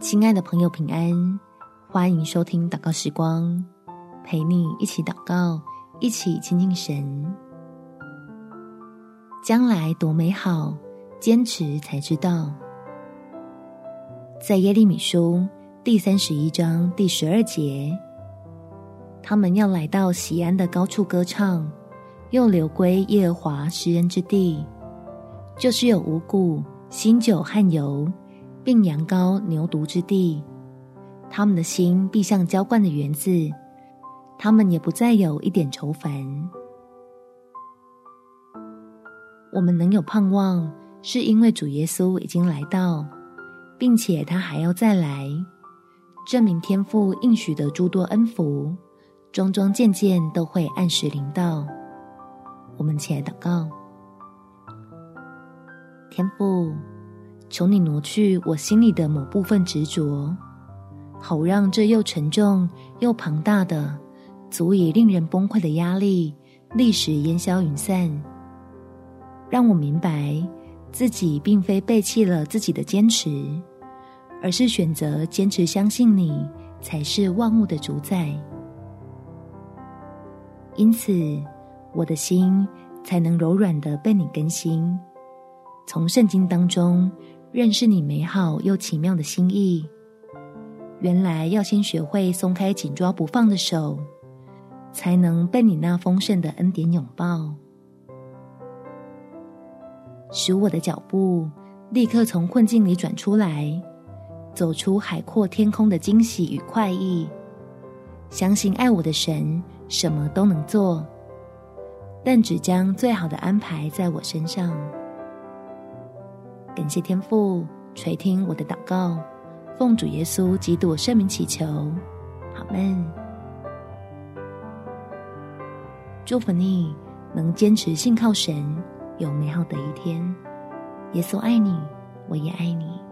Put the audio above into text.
亲爱的朋友，平安！欢迎收听祷告时光，陪你一起祷告，一起亲近神。将来多美好，坚持才知道。在耶利米书第三十一章第十二节，他们要来到西安的高处歌唱，又流归耶和华施恩之地，就是有五谷、新酒和油。并羊羔牛犊之地，他们的心必像浇灌的园子，他们也不再有一点愁烦。我们能有盼望，是因为主耶稣已经来到，并且他还要再来，证明天父应许的诸多恩福，桩桩件件都会按时临到。我们起来祷告，天父。求你挪去我心里的某部分执着，好让这又沉重又庞大的、足以令人崩溃的压力立时烟消云散。让我明白自己并非背弃了自己的坚持，而是选择坚持相信你才是万物的主宰。因此，我的心才能柔软的被你更新，从圣经当中。认识你美好又奇妙的心意，原来要先学会松开紧抓不放的手，才能被你那丰盛的恩典拥抱，使我的脚步立刻从困境里转出来，走出海阔天空的惊喜与快意。相信爱我的神什么都能做，但只将最好的安排在我身上。感谢天父垂听我的祷告，奉主耶稣基督圣名祈求，阿门。祝福你能坚持信靠神，有美好的一天。耶稣爱你，我也爱你。